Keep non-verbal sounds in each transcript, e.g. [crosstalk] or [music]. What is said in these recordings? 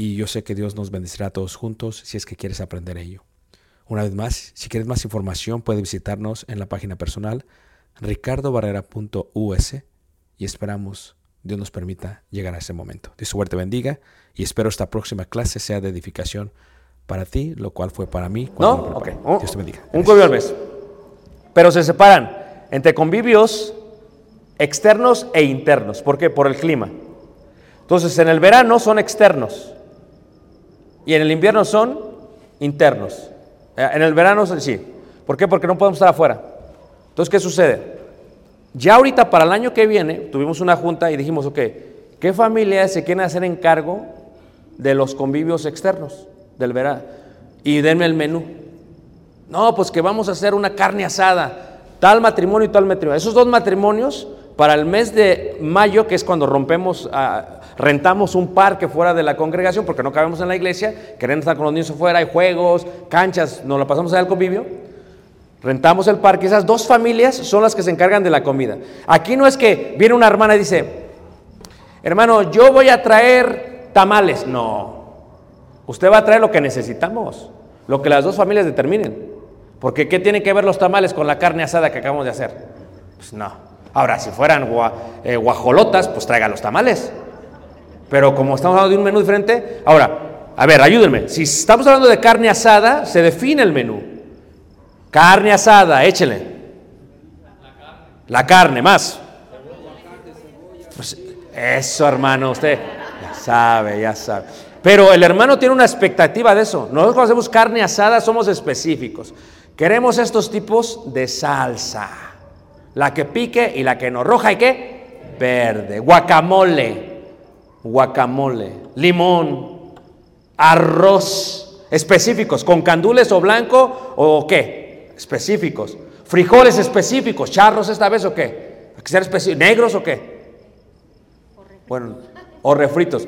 y yo sé que Dios nos bendecirá a todos juntos si es que quieres aprender ello. Una vez más, si quieres más información, puedes visitarnos en la página personal ricardobarrera.us y esperamos Dios nos permita llegar a ese momento. Dios suerte bendiga y espero esta próxima clase sea de edificación para ti, lo cual fue para mí. ¿No? Ok. Un, Dios te bendiga. un convivio al mes. Pero se separan entre convivios externos e internos. ¿Por qué? Por el clima. Entonces, en el verano son externos y en el invierno son internos. Eh, En el verano sí. ¿Por qué? Porque no podemos estar afuera. Entonces, ¿qué sucede? Ya ahorita para el año que viene tuvimos una junta y dijimos, ok, ¿qué familias se quieren hacer encargo de los convivios externos del verano? Y denme el menú. No, pues que vamos a hacer una carne asada, tal matrimonio y tal matrimonio. Esos dos matrimonios, para el mes de mayo, que es cuando rompemos, ah, rentamos un parque fuera de la congregación, porque no cabemos en la iglesia, queremos estar con los niños afuera, hay juegos, canchas, nos la pasamos allá al convivio. Rentamos el parque, esas dos familias son las que se encargan de la comida. Aquí no es que viene una hermana y dice, hermano, yo voy a traer tamales. No, usted va a traer lo que necesitamos, lo que las dos familias determinen. Porque ¿qué tienen que ver los tamales con la carne asada que acabamos de hacer? Pues no. Ahora, si fueran eh, guajolotas, pues traiga los tamales. Pero como estamos hablando de un menú diferente, ahora, a ver, ayúdenme. Si estamos hablando de carne asada, se define el menú. Carne asada, échele. La carne, más. Pues, eso, hermano, usted ya sabe, ya sabe. Pero el hermano tiene una expectativa de eso. Nosotros cuando hacemos carne asada somos específicos. Queremos estos tipos de salsa. La que pique y la que no. Roja y qué? Verde. Guacamole. Guacamole. Limón. Arroz. Específicos. ¿Con candules o blanco o qué? Específicos. Frijoles específicos. ¿Charros esta vez o qué? ¿Hay que? ¿Negros o qué? Bueno, o refritos.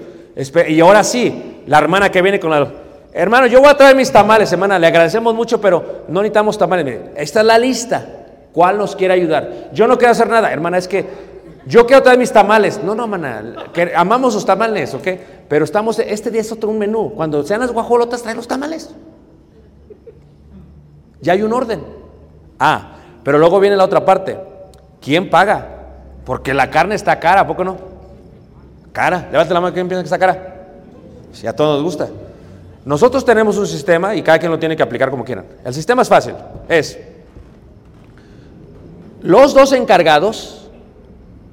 Y ahora sí, la hermana que viene con la... Hermano, yo voy a traer mis tamales, hermana. Le agradecemos mucho, pero no necesitamos tamales. Esta es la lista. ¿Cuál nos quiere ayudar? Yo no quiero hacer nada, hermana. Es que yo quiero traer mis tamales. No, no, que amamos los tamales, ¿ok? Pero estamos... Este día es otro un menú. Cuando sean las guajolotas, trae los tamales. Ya hay un orden. Ah, pero luego viene la otra parte. ¿Quién paga? Porque la carne está cara, ¿a poco no? Cara. Levante la mano, ¿quién piensa que está cara? Si a todos nos gusta. Nosotros tenemos un sistema y cada quien lo tiene que aplicar como quieran. El sistema es fácil. Es los dos encargados,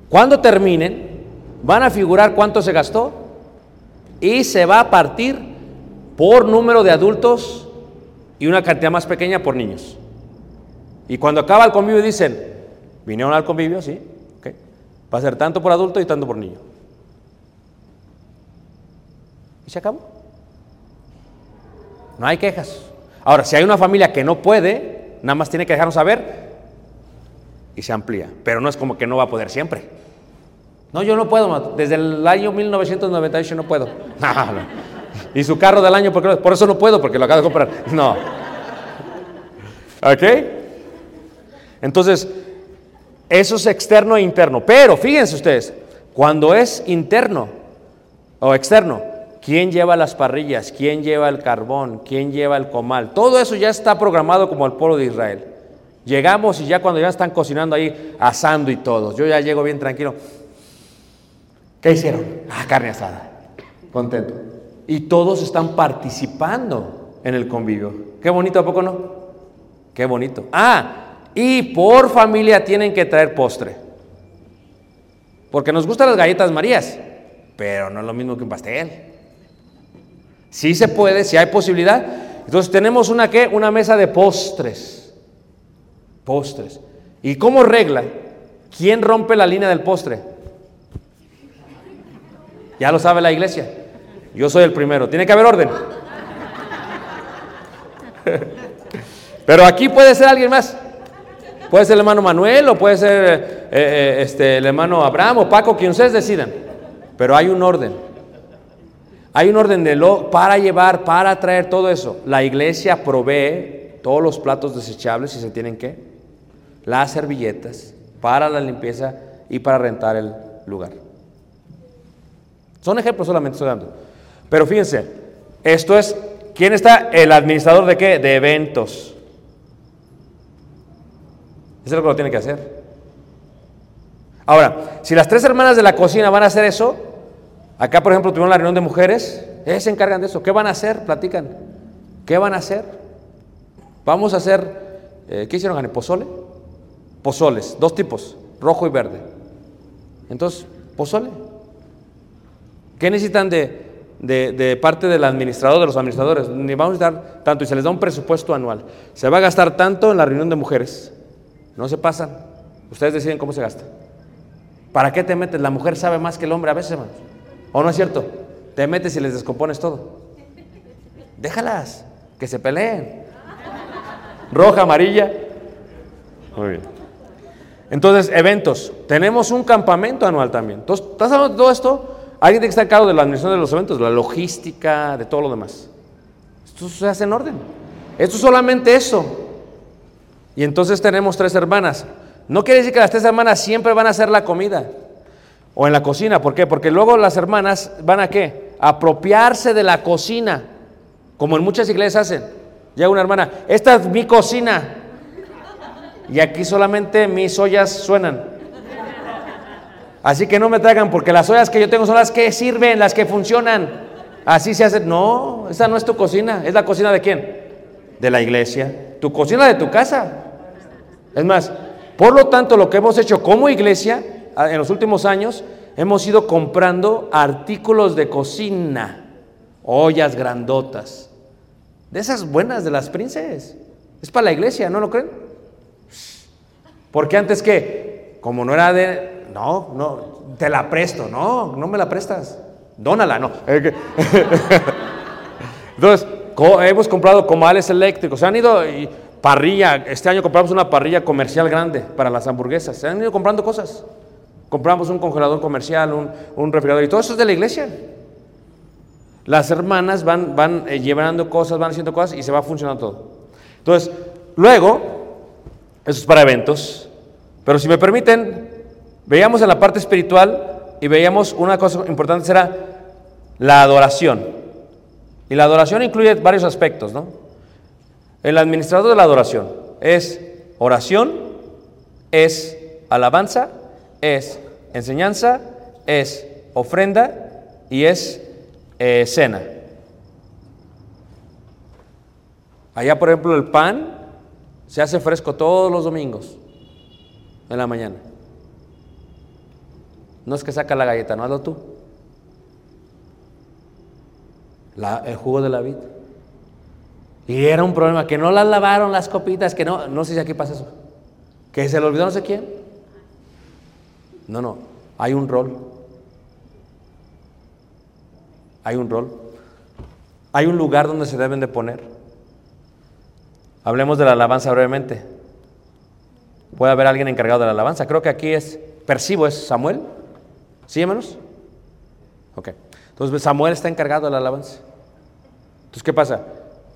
cuando terminen, van a figurar cuánto se gastó y se va a partir por número de adultos y una cantidad más pequeña por niños. Y cuando acaba el convivio dicen, ¿vinieron al convivio? Sí. ok. Va a ser tanto por adulto y tanto por niño. Y se acabó. No hay quejas. Ahora, si hay una familia que no puede, nada más tiene que dejarnos saber y se amplía. Pero no es como que no va a poder siempre. No, yo no puedo, desde el año 1998 no puedo. [laughs] Y su carro del año, porque, por eso no puedo, porque lo acabo de comprar. No. ¿Ok? Entonces, eso es externo e interno. Pero fíjense ustedes, cuando es interno o externo, ¿quién lleva las parrillas? ¿Quién lleva el carbón? ¿Quién lleva el comal? Todo eso ya está programado como el pueblo de Israel. Llegamos y ya cuando ya están cocinando ahí, asando y todo, yo ya llego bien tranquilo. ¿Qué hicieron? Ah, carne asada. Contento. Y todos están participando en el convivio. Qué bonito, ¿a poco no? Qué bonito. Ah, y por familia tienen que traer postre. Porque nos gustan las galletas marías, pero no es lo mismo que un pastel. Sí se puede, si hay posibilidad. Entonces tenemos una qué? Una mesa de postres. Postres. Y como regla, ¿quién rompe la línea del postre? Ya lo sabe la iglesia. Yo soy el primero. Tiene que haber orden. [laughs] Pero aquí puede ser alguien más. Puede ser el hermano Manuel o puede ser eh, eh, este, el hermano Abraham o Paco, quien ustedes decidan. Pero hay un orden. Hay un orden de lo, para llevar, para traer todo eso. La iglesia provee todos los platos desechables si se tienen que, las servilletas para la limpieza y para rentar el lugar. Son ejemplos solamente estoy dando. Pero fíjense, esto es, ¿quién está? El administrador de qué? De eventos. Eso es lo que lo tiene que hacer. Ahora, si las tres hermanas de la cocina van a hacer eso, acá por ejemplo tuvieron la reunión de mujeres, ellas se encargan de eso. ¿Qué van a hacer? Platican. ¿Qué van a hacer? Vamos a hacer, eh, ¿qué hicieron? ¿Pozole? Pozoles, dos tipos, rojo y verde. Entonces, pozole. ¿Qué necesitan de, parte del administrador, de los administradores? Ni vamos a dar tanto y se les da un presupuesto anual. Se va a gastar tanto en la reunión de mujeres. No se pasan. Ustedes deciden cómo se gasta. ¿Para qué te metes? La mujer sabe más que el hombre a veces, hermanos. ¿O no es cierto? Te metes y les descompones todo. Déjalas, que se peleen. Roja, amarilla. Muy bien. Entonces, eventos. Tenemos un campamento anual también. Entonces, ¿estás hablando de todo esto? Alguien tiene que estar a cargo de la administración de los eventos, de la logística, de todo lo demás. Esto se hace en orden. Esto es solamente eso. Y entonces tenemos tres hermanas. No quiere decir que las tres hermanas siempre van a hacer la comida o en la cocina. ¿Por qué? Porque luego las hermanas van a qué? Apropiarse de la cocina, como en muchas iglesias hacen. Llega una hermana, esta es mi cocina. Y aquí solamente mis ollas suenan. Así que no me traigan porque las ollas que yo tengo son las que sirven, las que funcionan. Así se hace. No, esa no es tu cocina. ¿Es la cocina de quién? De la iglesia. Tu cocina de tu casa. Es más, por lo tanto, lo que hemos hecho como iglesia ah, en los últimos años, hemos ido comprando artículos de cocina, ollas grandotas, de esas buenas de las princes. Es para la iglesia, ¿no lo creen? Porque antes que, como no era de, no, no, te la presto, no, no me la prestas, dónala, no. [laughs] Entonces, hemos comprado comales eléctricos, se han ido y parrilla, este año compramos una parrilla comercial grande para las hamburguesas, se han ido comprando cosas. Compramos un congelador comercial, un, un refrigerador y todo eso es de la iglesia. Las hermanas van, van eh, llevando cosas, van haciendo cosas y se va funcionando todo. Entonces, luego, eso es para eventos, pero si me permiten, veíamos en la parte espiritual y veíamos una cosa importante, será la adoración. Y la adoración incluye varios aspectos, ¿no? El administrador de la adoración es oración, es alabanza, es enseñanza, es ofrenda y es eh, cena. Allá, por ejemplo, el pan se hace fresco todos los domingos en la mañana. No es que saca la galleta, no hazlo tú. El jugo de la vid. Y era un problema, que no las lavaron las copitas, que no, no sé si aquí pasa eso. Que se le olvidó no sé quién. No, no, hay un rol. Hay un rol. Hay un lugar donde se deben de poner. Hablemos de la alabanza brevemente. Puede haber alguien encargado de la alabanza. Creo que aquí es, percibo, es Samuel. ¿Sí, hermanos? Ok. Entonces Samuel está encargado de la alabanza. Entonces, ¿qué pasa?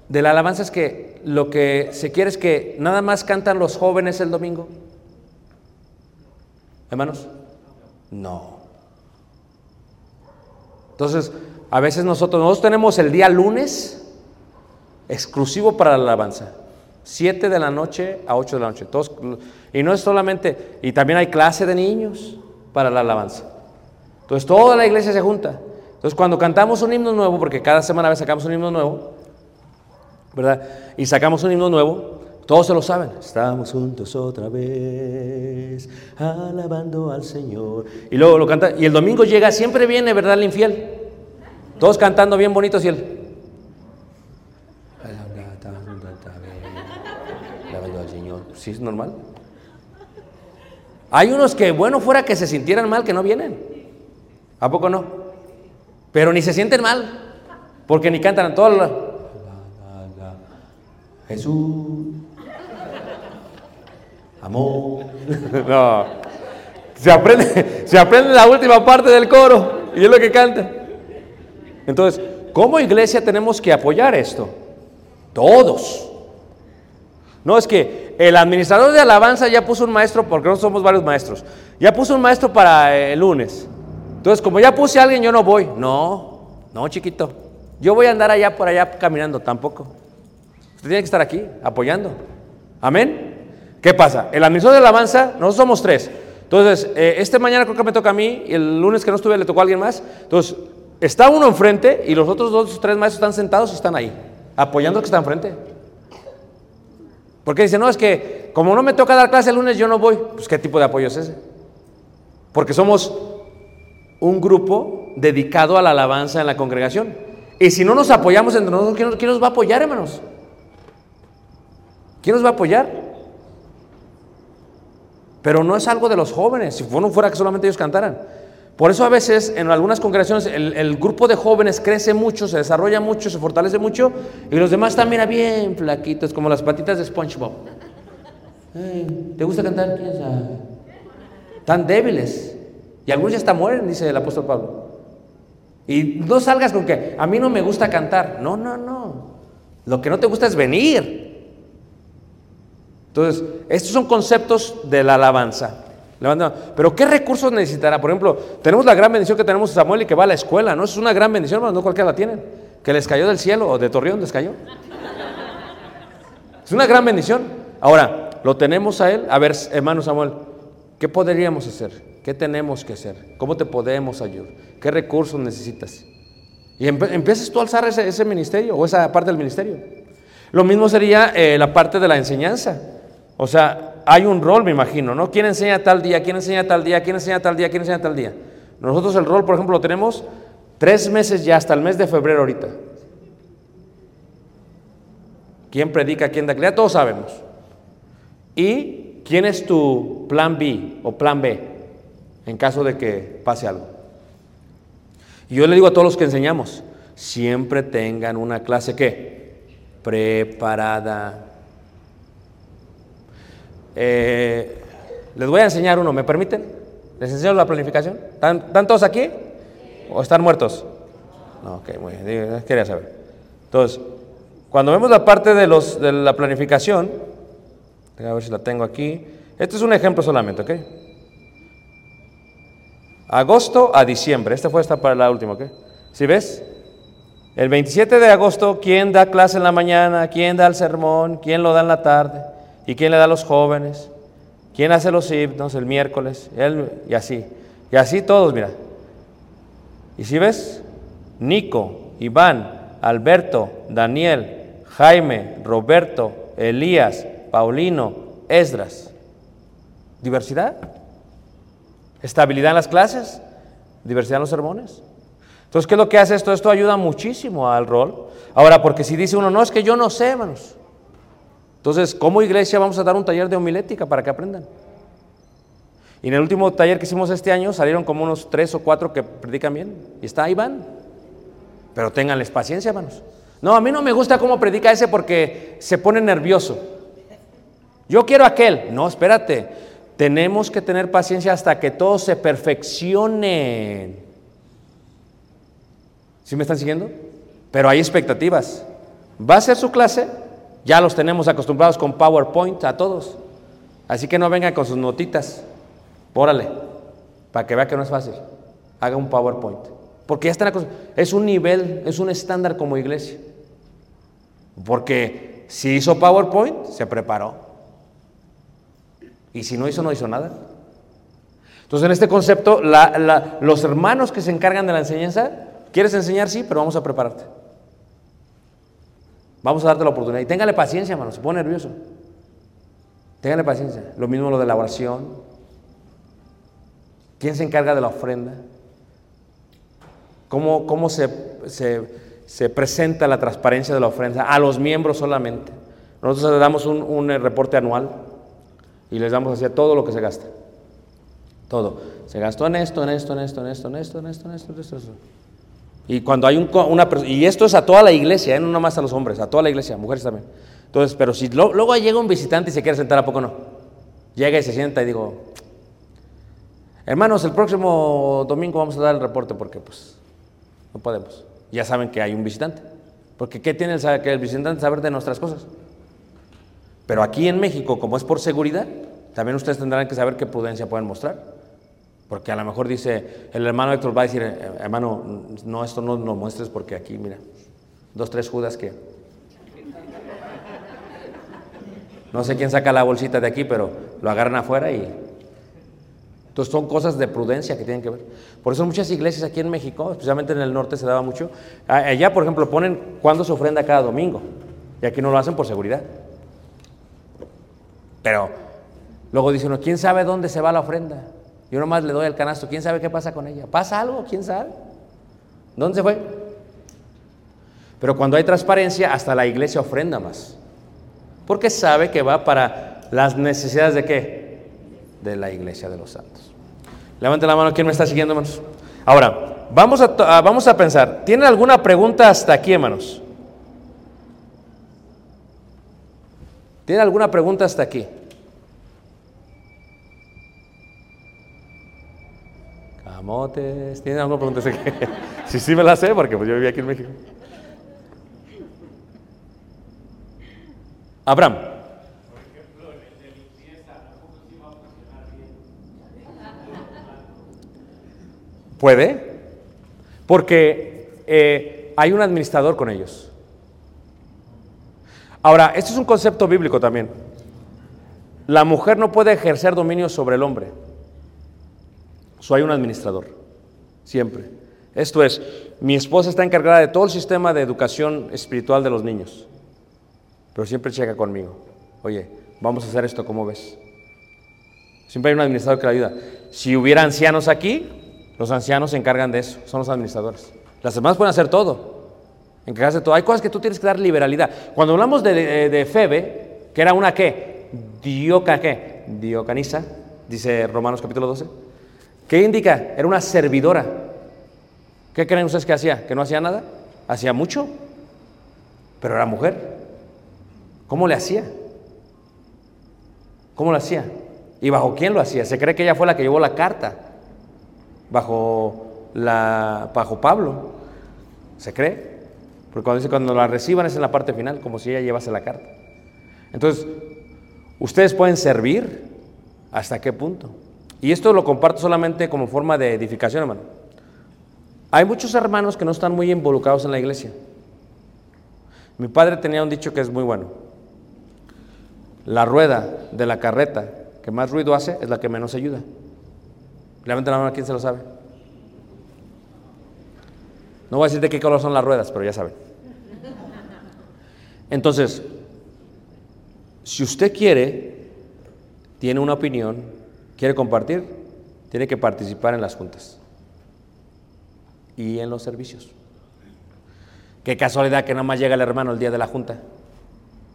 De la alabanza es que lo que se quiere es que nada más cantan los jóvenes el domingo. Hermanos, no. Entonces, a veces nosotros, nosotros tenemos el día lunes exclusivo para la alabanza. 7 de la noche a 8 de la noche. Todos, y no es solamente, y también hay clase de niños para la alabanza. Entonces toda la iglesia se junta. Entonces cuando cantamos un himno nuevo, porque cada semana a veces sacamos un himno nuevo, ¿verdad? Y sacamos un himno nuevo, todos se lo saben. Estamos juntos otra vez, alabando al Señor. Y luego lo canta, y el domingo llega, siempre viene, ¿verdad? El infiel. Todos cantando bien bonitos y él. ¿Sí es normal? Hay unos que, bueno, fuera que se sintieran mal, que no vienen. ¿A poco no? Pero ni se sienten mal, porque ni cantan todo. La, la, la, Jesús, amor. [laughs] no. Se aprende, se aprende la última parte del coro y es lo que canta. Entonces, como iglesia tenemos que apoyar esto. Todos. No, es que el administrador de alabanza ya puso un maestro, porque no somos varios maestros, ya puso un maestro para el lunes. Entonces, como ya puse a alguien, yo no voy. No, no, chiquito. Yo voy a andar allá por allá caminando, tampoco. Usted tiene que estar aquí, apoyando. Amén. ¿Qué pasa? El administrador de alabanza, nosotros somos tres. Entonces, eh, este mañana creo que me toca a mí, y el lunes que no estuve le tocó a alguien más. Entonces, está uno enfrente y los otros dos, tres maestros están sentados y están ahí, apoyando al que está enfrente. Porque dice, no, es que como no me toca dar clase el lunes, yo no voy. Pues, ¿qué tipo de apoyo es ese? Porque somos un grupo dedicado a la alabanza en la congregación. Y si no nos apoyamos entre nosotros, ¿quién nos, quién nos va a apoyar, hermanos? ¿Quién nos va a apoyar? Pero no es algo de los jóvenes, si no fuera que solamente ellos cantaran. Por eso a veces en algunas congregaciones el, grupo de jóvenes crece mucho, se desarrolla mucho, se fortalece mucho y los demás están mira bien flaquitos, como las patitas de SpongeBob. ¿Te gusta cantar? ¿Quién sabe? Tan débiles. Y algunos ya hasta mueren, dice el apóstol Pablo. Y no salgas con que a mí no me gusta cantar. No, no, no. Lo que no te gusta es venir. Entonces, estos son conceptos de la alabanza. Pero ¿qué recursos necesitará? Por ejemplo, tenemos la gran bendición que tenemos Samuel y que va a la escuela, ¿no? Es una gran bendición, hermano, no cualquiera la tienen. Que les cayó del cielo o de Torreón les cayó. Es una gran bendición. Ahora, lo tenemos a él. A ver, hermano Samuel, ¿qué podríamos hacer? ¿Qué tenemos que hacer? ¿Cómo te podemos ayudar? ¿Qué recursos necesitas? Y empiezas tú a alzar ese, ese ministerio o esa parte del ministerio. Lo mismo sería eh, la parte de la enseñanza. O sea, hay un rol, me imagino, ¿no? ¿Quién enseña tal día? ¿Quién enseña tal día? ¿Quién enseña tal día? ¿Quién enseña tal día? Nosotros el rol, por ejemplo, lo tenemos tres meses ya, hasta el mes de febrero ahorita. ¿Quién predica? ¿Quién da? Ya todos sabemos. ¿Y quién es tu plan B o plan B en caso de que pase algo? Yo le digo a todos los que enseñamos, siempre tengan una clase que preparada. Eh, les voy a enseñar uno, ¿me permiten? ¿Les enseño la planificación? ¿Están, están todos aquí? ¿O están muertos? No, ok, muy bien, quería saber. Entonces, cuando vemos la parte de, los, de la planificación, a ver si la tengo aquí. Este es un ejemplo solamente, ¿ok? Agosto a diciembre. Esta fue esta para la última, ¿ok? ¿Sí ves? El 27 de agosto, ¿quién da clase en la mañana? ¿Quién da el sermón? ¿Quién lo da en la tarde? ¿Y quién le da a los jóvenes? ¿Quién hace los himnos el miércoles? Él, y así. Y así todos, mira. ¿Y si ves? Nico, Iván, Alberto, Daniel, Jaime, Roberto, Elías, Paulino, Esdras. Diversidad. Estabilidad en las clases, diversidad en los sermones. Entonces, ¿qué es lo que hace esto? Esto ayuda muchísimo al rol. Ahora, porque si dice uno, no, es que yo no sé, hermanos. Entonces, como iglesia vamos a dar un taller de homilética para que aprendan. Y en el último taller que hicimos este año salieron como unos tres o cuatro que predican bien. Y está ahí van. Pero ténganles paciencia, hermanos. No, a mí no me gusta cómo predica ese porque se pone nervioso. Yo quiero aquel. No, espérate. Tenemos que tener paciencia hasta que todos se perfeccionen. ¿Sí me están siguiendo? Pero hay expectativas. Va a ser su clase, ya los tenemos acostumbrados con PowerPoint a todos. Así que no vengan con sus notitas. Órale, para que vea que no es fácil. Haga un PowerPoint. Porque ya están acostumbrados. Es un nivel, es un estándar como iglesia. Porque si hizo PowerPoint, se preparó. Y si no hizo, no hizo nada. Entonces, en este concepto, los hermanos que se encargan de la enseñanza, ¿quieres enseñar? Sí, pero vamos a prepararte. Vamos a darte la oportunidad. Y téngale paciencia, hermano, se pone nervioso. Téngale paciencia. Lo mismo lo de la oración. ¿Quién se encarga de la ofrenda? ¿Cómo, cómo se, se- se presenta la transparencia de la ofrenda? A los miembros solamente. Nosotros les damos un, un, eh, reporte anual y les damos así todo lo que se gasta. Todo. Se gastó en esto, en esto, en esto, en esto, en esto, en esto, en esto, en esto. en esto. Y cuando hay un, una y esto es a toda la iglesia, ¿eh? no nomás a los hombres, a toda la iglesia, mujeres también. Entonces, pero si luego llega un visitante y se quiere sentar, ¿a poco no? Llega y se sienta y digo, hermanos, el próximo domingo vamos a dar el reporte porque pues no podemos. Ya saben que hay un visitante. Porque ¿qué tiene el, que el visitante saber de nuestras cosas? Pero aquí en México, como es por seguridad, también ustedes tendrán que saber qué prudencia pueden mostrar. Porque a lo mejor dice, el hermano Héctor va a decir, "Eh, hermano, no, esto no lo muestres porque aquí, mira, dos, tres judas que... No sé quién saca la bolsita de aquí, pero lo agarran afuera y... Entonces son cosas de prudencia que tienen que ver. Por eso muchas iglesias aquí en México, especialmente en el norte se daba mucho, allá por ejemplo ponen cuándo se ofrenda cada domingo. Y aquí no lo hacen por seguridad. Pero luego dice uno, ¿quién sabe dónde se va la ofrenda? Yo nomás le doy el canasto, ¿quién sabe qué pasa con ella? ¿Pasa algo? ¿Quién sabe? ¿Dónde se fue? Pero cuando hay transparencia, hasta la iglesia ofrenda más. Porque sabe que va para las necesidades de qué? De la iglesia de los santos. Levante la mano, ¿quién me está siguiendo, hermanos? Ahora, vamos a, to- a- vamos a pensar, ¿tienen alguna pregunta hasta aquí, hermanos? ¿Tienen alguna pregunta hasta aquí? Camotes, ¿tienen alguna pregunta? [laughs] Sí, sí me la sé porque pues yo vivía aquí en México. Abraham. Puede, porque eh, hay un administrador con ellos. Ahora, esto es un concepto bíblico también. La mujer no puede ejercer dominio sobre el hombre. So, hay un administrador, siempre. Esto es, mi esposa está encargada de todo el sistema de educación espiritual de los niños, pero siempre checa conmigo. Oye, vamos a hacer esto, ¿cómo ves? Siempre hay un administrador que la ayuda. Si hubiera ancianos aquí, los ancianos se encargan de eso, son los administradores. Las demás pueden hacer todo, encargarse de todo. Hay cosas que tú tienes que dar liberalidad. Cuando hablamos de, de, de Febe, que era una qué? Dioca, ¿qué? Diocanisa, dice Romanos capítulo 12. ¿Qué indica? Era una servidora. ¿Qué creen ustedes que hacía? ¿Que no hacía nada? Hacía mucho, pero era mujer. ¿Cómo le hacía? ¿Cómo lo hacía? ¿Y bajo quién lo hacía? Se cree que ella fue la que llevó la carta. Bajo, la, bajo Pablo. ¿Se cree? Porque cuando dice cuando la reciban es en la parte final, como si ella llevase la carta. Entonces, ustedes pueden servir hasta qué punto. Y esto lo comparto solamente como forma de edificación, hermano. Hay muchos hermanos que no están muy involucrados en la iglesia. Mi padre tenía un dicho que es muy bueno. La rueda de la carreta que más ruido hace es la que menos ayuda. Levanten la mano a quien se lo sabe. No voy a decir de qué color son las ruedas, pero ya saben. Entonces, si usted quiere, tiene una opinión, quiere compartir, tiene que participar en las juntas y en los servicios. Qué casualidad que nada más llega el hermano el día de la junta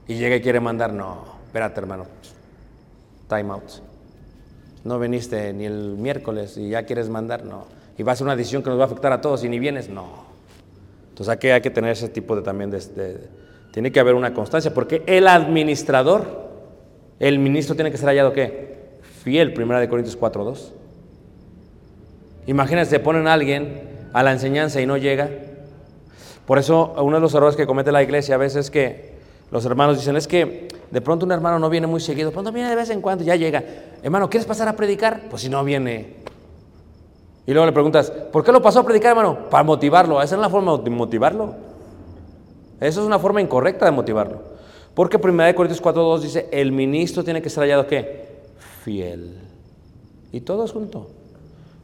y llega y quiere mandar, no, espérate hermano, time out. No viniste ni el miércoles y ya quieres mandar, no. Y va a ser una decisión que nos va a afectar a todos y ni vienes, no. Entonces aquí hay que tener ese tipo de también de, de tiene que haber una constancia, porque el administrador, el ministro tiene que ser hallado qué? Fiel, primera de Corintios 4.2. Imagínense, ponen a alguien a la enseñanza y no llega. Por eso uno de los errores que comete la iglesia a veces es que los hermanos dicen, es que de pronto un hermano no viene muy seguido, de pronto viene de vez en cuando, ya llega. Hermano, ¿quieres pasar a predicar? Pues si no viene. Y luego le preguntas, ¿por qué lo pasó a predicar, hermano? Para motivarlo. Esa es la forma de motivarlo. Eso es una forma incorrecta de motivarlo. Porque 1 Corintios 4.2 dice, el ministro tiene que ser hallado ¿qué? Fiel. Y todos juntos.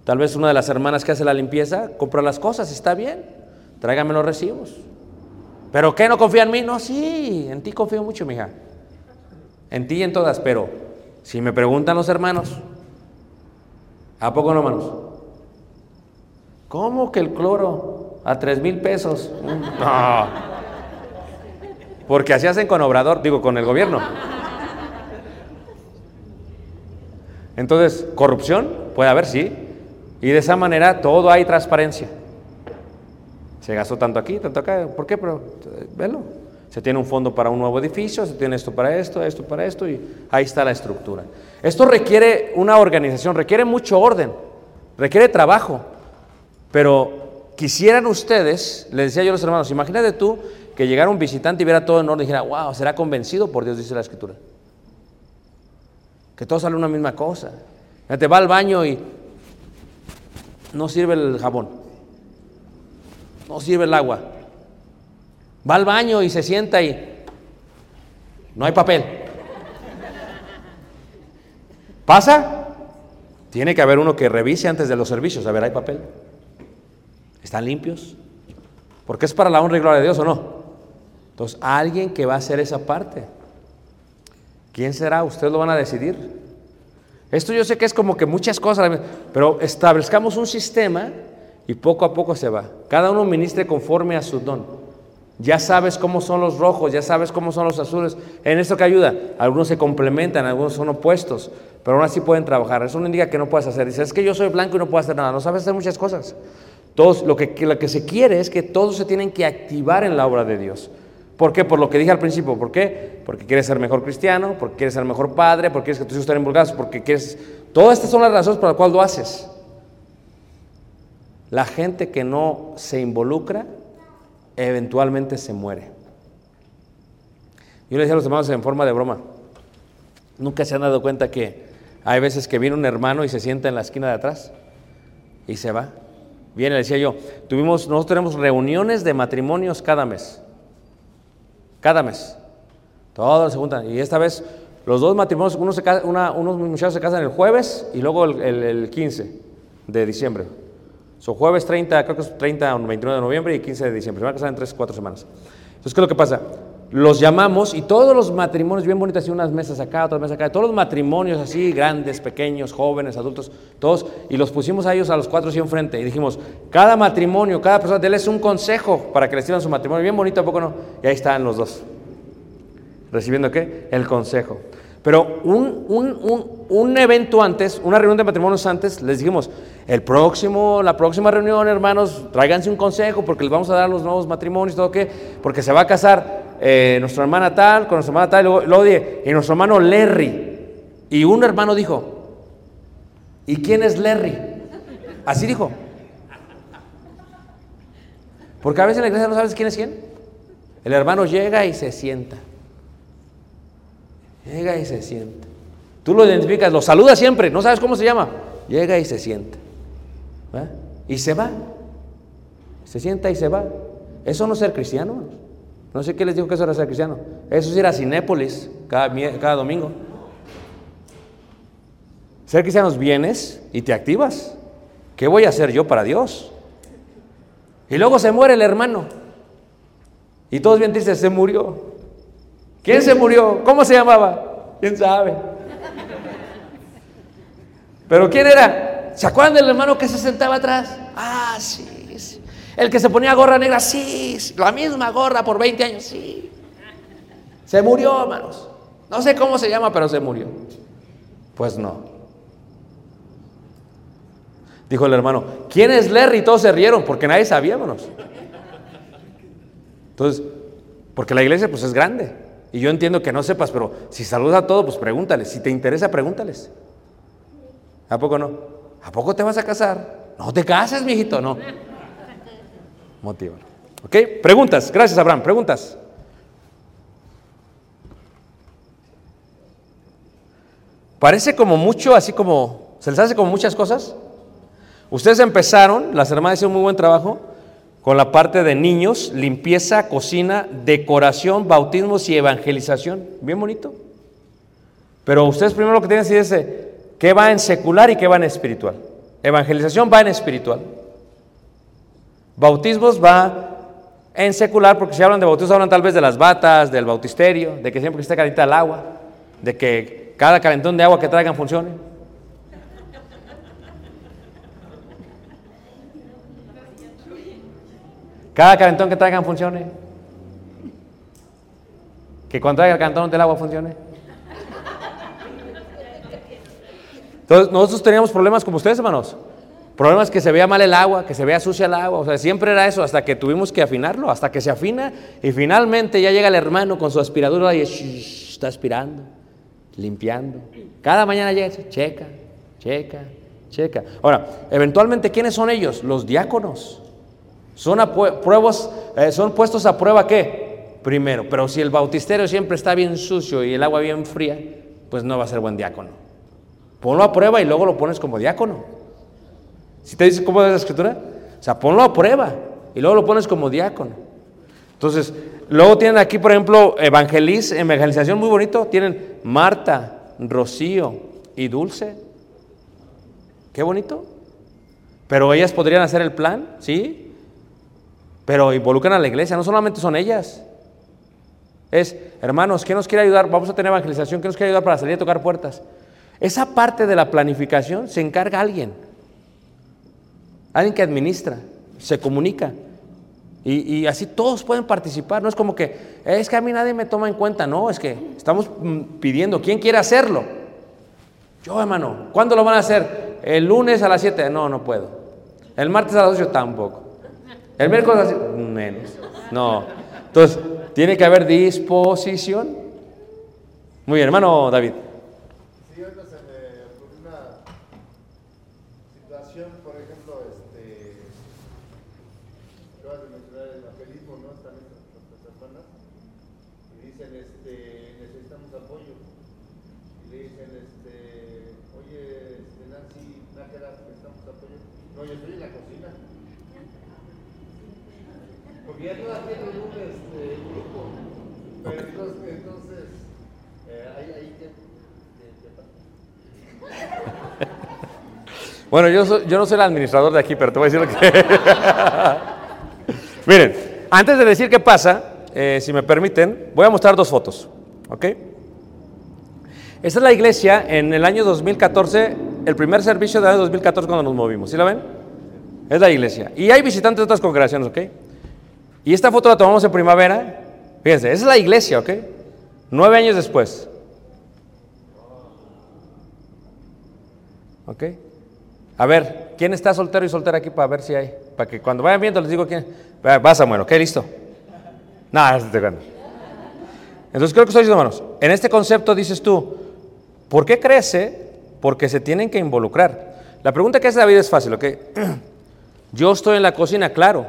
Tal vez una de las hermanas que hace la limpieza compra las cosas, está bien. Tráigame los recibos. ¿Pero qué? ¿No confía en mí? No, sí, en ti confío mucho, mija. En ti y en todas, pero si me preguntan los hermanos, ¿a poco no, hermanos? ¿Cómo que el cloro a tres mil pesos? No. Porque así hacen con Obrador, digo, con el gobierno. Entonces, corrupción puede haber, sí. Y de esa manera todo hay transparencia. Se gastó tanto aquí, tanto acá. ¿Por qué? Pero, velo. Se tiene un fondo para un nuevo edificio, se tiene esto para esto, esto para esto, y ahí está la estructura. Esto requiere una organización, requiere mucho orden, requiere trabajo. Pero quisieran ustedes, les decía yo a los hermanos, imagínate tú que llegara un visitante y viera todo en orden y dijera, wow, será convencido por Dios, dice la escritura. Que todo sale una misma cosa. Te va al baño y no sirve el jabón, no sirve el agua. Va al baño y se sienta y no hay papel. ¿Pasa? Tiene que haber uno que revise antes de los servicios, a ver, ¿hay papel? ¿Están limpios? Porque es para la honra y gloria de Dios o no. Entonces, alguien que va a hacer esa parte. ¿Quién será? Ustedes lo van a decidir. Esto yo sé que es como que muchas cosas, pero establezcamos un sistema y poco a poco se va. Cada uno ministre conforme a su don. Ya sabes cómo son los rojos, ya sabes cómo son los azules. En esto que ayuda, algunos se complementan, algunos son opuestos, pero aún así pueden trabajar. Eso no indica que no puedas hacer. Dices, es que yo soy blanco y no puedo hacer nada. No sabes hacer muchas cosas. Todos, lo, que, lo que se quiere es que todos se tienen que activar en la obra de Dios. ¿Por qué? Por lo que dije al principio. ¿Por qué? Porque quieres ser mejor cristiano, porque quieres ser mejor padre, porque quieres que tus hijos estén involucrados, porque quieres... Todas estas son las razones por las cuales lo haces. La gente que no se involucra eventualmente se muere. Yo le decía a los hermanos en forma de broma, nunca se han dado cuenta que hay veces que viene un hermano y se sienta en la esquina de atrás y se va. Viene, le decía yo, tuvimos, nosotros tenemos reuniones de matrimonios cada mes. Cada mes. Todos se juntan. Y esta vez los dos matrimonios, uno se casa, una, unos muchachos se casan el jueves y luego el, el, el 15. de diciembre. So, jueves 30, creo que es 30 o 29 de noviembre y 15 de diciembre. Se van a casar en 3, 4 semanas. Entonces, ¿qué es lo que pasa? Los llamamos y todos los matrimonios, bien bonitas, unas mesas acá, otras mesas acá, todos los matrimonios así, grandes, pequeños, jóvenes, adultos, todos, y los pusimos a ellos a los cuatro así enfrente y dijimos, cada matrimonio, cada persona, déles un consejo para que les sirvan su matrimonio, bien bonito, ¿a poco no? Y ahí están los dos, recibiendo qué? El consejo. Pero un, un, un, un evento antes, una reunión de matrimonios antes, les dijimos, el próximo, la próxima reunión, hermanos, tráiganse un consejo porque les vamos a dar los nuevos matrimonios, todo qué, porque se va a casar eh, nuestra hermana tal, con nuestra hermana tal, y luego, luego dije, y nuestro hermano Larry. Y un hermano dijo, ¿y quién es Larry? Así dijo. Porque a veces en la iglesia no sabes quién es quién. El hermano llega y se sienta. Llega y se sienta. Tú lo identificas, lo saludas siempre, no sabes cómo se llama. Llega y se sienta. Y se va. Se sienta y se va. Eso no es ser cristiano. No sé qué les dijo que eso era ser cristiano. Eso es ir a Cinépolis cada, cada domingo. Ser cristiano es vienes y te activas. ¿Qué voy a hacer yo para Dios? Y luego se muere el hermano. Y todos bien tristes, se murió. ¿Quién se murió? ¿Cómo se llamaba? ¿Quién sabe? ¿Pero quién era? ¿Se acuerdan del hermano que se sentaba atrás? Ah, sí, sí. El que se ponía gorra negra, sí. La misma gorra por 20 años, sí. Se murió, hermanos. No sé cómo se llama, pero se murió. Pues no. Dijo el hermano, ¿quién es Larry? Todos se rieron porque nadie sabía, hermanos. Entonces, porque la iglesia pues es grande. Y yo entiendo que no sepas, pero si saludas a todos, pues pregúntales. Si te interesa, pregúntales. ¿A poco no? ¿A poco te vas a casar? No te cases, mijito, no. Motiva. ¿Ok? Preguntas. Gracias, Abraham. Preguntas. Parece como mucho, así como, se les hace como muchas cosas. Ustedes empezaron, las hermanas hicieron muy buen trabajo con la parte de niños, limpieza, cocina, decoración, bautismos y evangelización. Bien bonito. Pero ustedes primero lo que tienen que decir es qué va en secular y qué va en espiritual. Evangelización va en espiritual. Bautismos va en secular, porque si hablan de bautismos hablan tal vez de las batas, del bautisterio, de que siempre que esté caliente el agua, de que cada calentón de agua que traigan funcione. Cada calentón que traigan funcione. Que cuando traiga el calentón del agua funcione. Entonces, nosotros teníamos problemas como ustedes, hermanos. Problemas que se vea mal el agua, que se vea sucia el agua. O sea, siempre era eso hasta que tuvimos que afinarlo, hasta que se afina y finalmente ya llega el hermano con su aspiradora y está aspirando, limpiando. Cada mañana llega checa, checa, checa. Ahora, eventualmente, ¿quiénes son ellos? Los diáconos. Son, apue- pruebas, eh, son puestos a prueba qué? Primero, pero si el bautisterio siempre está bien sucio y el agua bien fría, pues no va a ser buen diácono. Ponlo a prueba y luego lo pones como diácono. Si te dice cómo es la escritura, o sea, ponlo a prueba y luego lo pones como diácono. Entonces, luego tienen aquí, por ejemplo, evangeliz, evangelización muy bonito. Tienen Marta, Rocío y Dulce. Qué bonito. Pero ellas podrían hacer el plan, ¿sí? Pero involucran a la iglesia, no solamente son ellas. Es, hermanos, ¿quién nos quiere ayudar? Vamos a tener evangelización, ¿quién nos quiere ayudar para salir a tocar puertas? Esa parte de la planificación se encarga alguien. Alguien que administra, se comunica. Y, así todos pueden participar. No es como que, es que a mí nadie me toma en cuenta. No, es que estamos mm, pidiendo, ¿quién quiere hacerlo? Yo, hermano, ¿cuándo lo van a hacer? El lunes a las 7. No, no puedo. El martes a las 8 tampoco. El miércoles a las 7. Menos. No. Entonces, tiene que haber disposición. Muy bien, hermano David. Sí, ahorita se me ocurrió una situación, por ejemplo, este, acabas de mencionar el evangelismo, ¿no? Están estas nuestras hermanas y dicen, este, necesitamos apoyo. Y le dicen, este, oye, este, Nancy, Nájera, necesitamos apoyo. No, yo estoy en la cocina. Porque ya todas tienen un este, grupo. Pero entonces, entonces eh, ahí, ahí, ¿qué, qué- qué pasa? Bueno, yo, no soy el administrador de aquí, pero te voy a decir lo que... [laughs] Miren, antes de decir qué pasa, eh, si me permiten, voy a mostrar dos fotos. ¿Ok? Esta es la iglesia en el año 2014, el primer servicio del año 2014 cuando nos movimos. ¿Sí la ven? Es la iglesia. Y hay visitantes de otras congregaciones, ¿ok? Y esta foto la tomamos en primavera. Fíjense, esa es la iglesia, ¿ok? Nueve años después. ¿Ok? A ver, ¿quién está soltero y soltera aquí para ver si hay? Para que cuando vayan viendo les digo quién. Va, Samuel, ¿ok? Listo. Nada, no. Entonces creo que estoy diciendo, hermanos, en este concepto dices tú, ¿por qué crece? Porque se tienen que involucrar. La pregunta que hace David es fácil, ¿ok? [clears throat] Yo estoy en la cocina, claro.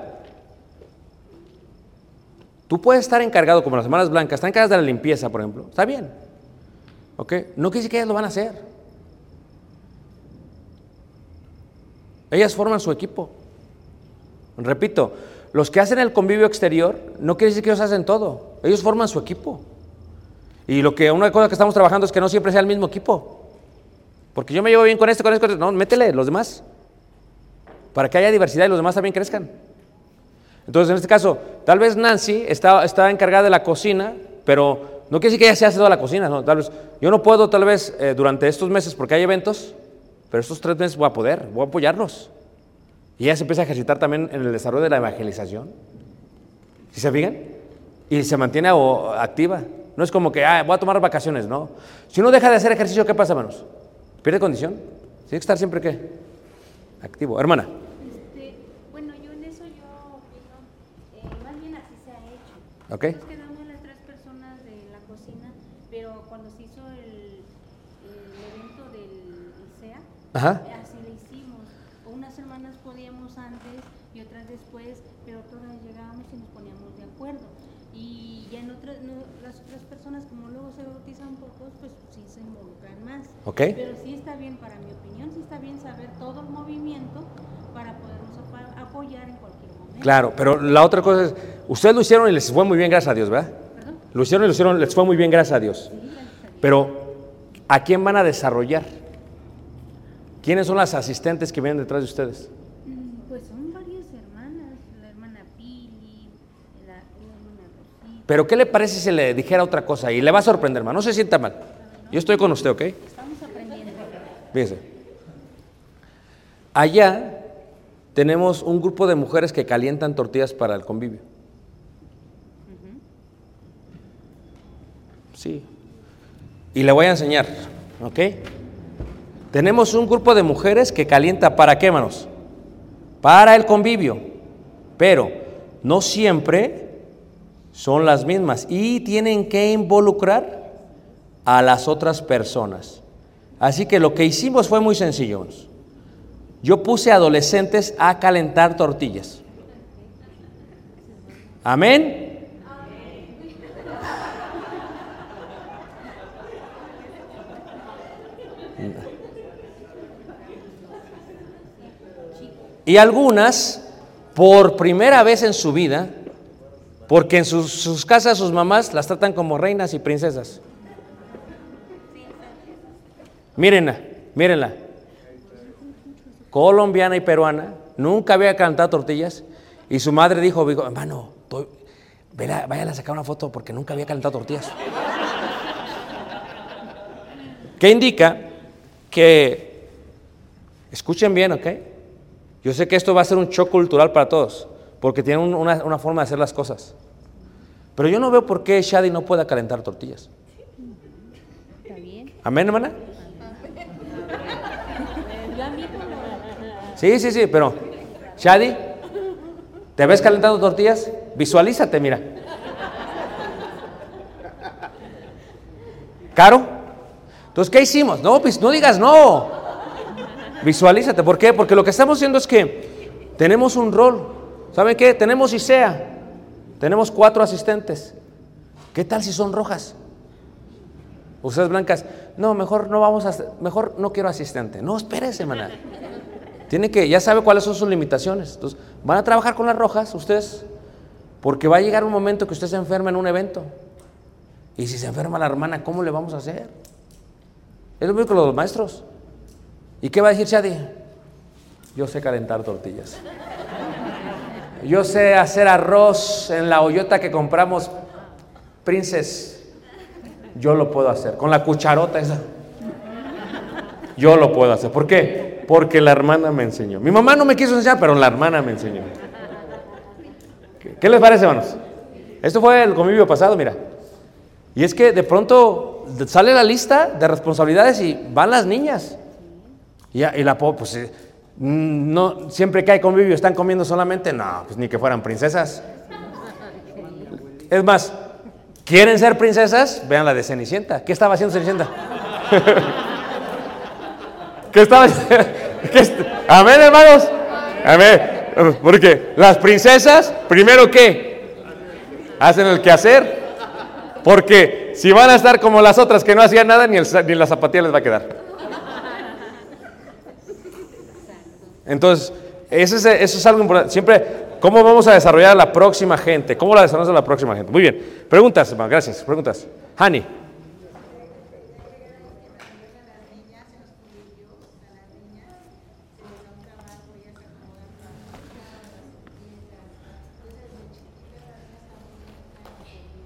Tú puedes estar encargado, como las hermanas blancas, están encargadas de la limpieza, por ejemplo. Está bien. ¿Ok? No quiere que ellas lo van a hacer. Ellas forman su equipo. Repito, los que hacen el convivio exterior, no quiere decir que ellos hacen todo. Ellos forman su equipo. Y lo que una cosa que estamos trabajando es que no siempre sea el mismo equipo. Porque yo me llevo bien con este, con este, con este. No, métele los demás. Para que haya diversidad y los demás también crezcan. Entonces, en este caso, tal vez Nancy está, encargada de la cocina, pero no quiere decir que ella se hace toda la cocina. ¿no? Tal vez, yo no puedo, tal vez, eh, durante estos meses, porque hay eventos, pero estos tres meses voy a poder, voy a apoyarlos. Y ella se empieza a ejercitar también en el desarrollo de la evangelización. ¿Sí se fijan? Y se mantiene o- activa. No es como que, ah, voy a tomar vacaciones, no. Si uno deja de hacer ejercicio, ¿qué pasa, hermanos? ¿Pierde condición? Tiene que estar siempre, ¿qué? Activo. Hermana. Este, bueno, yo en eso yo opino, eh, más bien así se ha hecho. Ok. Nos quedamos las tres personas de la cocina, pero cuando se hizo el, el evento del ICEA, Ajá. así lo hicimos. Unas hermanas podíamos antes y otras después, pero todas llegábamos y nos poníamos de acuerdo. Y ya en otras, no, las otras personas, como luego se bautizan pocos, pues sí se involucran más. Ok. Pero sí está bien, para mi opinión, sí está bien saber todo el movimiento para podernos apa- apoyar en cualquier momento. Claro, pero la otra cosa es, ustedes lo hicieron y les fue muy bien, gracias a Dios, ¿verdad? ¿Perdón? Lo hicieron y lo hicieron, les fue muy bien, gracias a Dios. Sí, gracias a Dios. Pero, ¿a quién van a desarrollar? ¿Quiénes son las asistentes que vienen detrás de ustedes? Mm, Pues son varias hermanas, la hermana Pili, la, la hermana Rosita. Pero, ¿qué le parece si le dijera otra cosa? Y le va a sorprender, hermano. No se sienta mal. Yo estoy con usted, ¿ok? Estamos aprendiendo. Fíjense. Allá tenemos un grupo de mujeres que calientan tortillas para el convivio. Sí. Y le voy a enseñar, ¿ok? Tenemos un grupo de mujeres que calienta para qué, manos? Para el convivio. Pero no siempre son las mismas y tienen que involucrar a las otras personas. Así que lo que hicimos fue muy sencillo. Yo puse adolescentes a calentar tortillas. Amén. Y algunas, por primera vez en su vida, porque en sus, casas sus mamás las tratan como reinas y princesas. Mírenla, mírenla. Colombiana y peruana, nunca había cantado tortillas. Y su madre dijo, hermano, estoy- váyale a sacar una foto porque nunca había calentado tortillas. ¿Qué indica? Que, escuchen bien, ¿ok? Yo sé que esto va a ser un shock cultural para todos, porque tienen un- una, una forma de hacer las cosas. Pero yo no veo por qué Shadi no pueda calentar tortillas. Está bien. ¿Amén, hermana? Yo a mí no Sí, sí, sí, pero Shadi, ¿te ves calentando tortillas? Visualízate, mira. ¿Caro? Entonces, ¿qué hicimos? No, pues no digas no. Visualízate. ¿Por qué? Porque lo que estamos haciendo es que tenemos un rol. ¿Saben qué? Tenemos ISEA. Tenemos cuatro asistentes. ¿Qué tal si son rojas? Ustedes blancas. No, mejor no vamos a, mejor no quiero asistente. No, espérese, maná. Tiene que, ya sabe cuáles son sus limitaciones. Entonces, van a trabajar con las rojas ustedes, porque va a llegar un momento que usted se enferma en un evento. Y si se enferma la hermana, ¿cómo le vamos a hacer? Es lo mismo que los maestros. ¿Y qué va a decir Shadi? Yo sé calentar tortillas. Yo sé hacer arroz en la hoyota que compramos Princess. Yo lo puedo hacer. Con la cucharota esa. Yo lo puedo hacer. ¿Por qué? Porque la hermana me enseñó. Mi mamá no me quiso enseñar, pero la hermana me enseñó. ¿Qué, qué les parece, hermanos? Esto fue el convivio pasado, mira. Y es que de pronto sale la lista de responsabilidades y van las niñas. Y, la po- pues eh, no siempre que hay convivio están comiendo solamente, no, pues ni que fueran princesas. Es más, ¿quieren ser princesas? Vean la de Cenicienta. ¿Qué estaba haciendo Cenicienta? [laughs] ¿Qué estaba [laughs] qué est- Amén, hermanos. Amén. Porque las princesas, primero qué? Hacen el quehacer. Porque si van a estar como las otras que no hacían nada, ni, el, ni la zapatilla les va a quedar. Entonces, eso es, eso es algo importante. Siempre, ¿cómo vamos a desarrollar a la próxima gente? ¿Cómo la desarrollamos a la próxima gente? Muy bien. Preguntas, hermano. Gracias. Preguntas. Hani.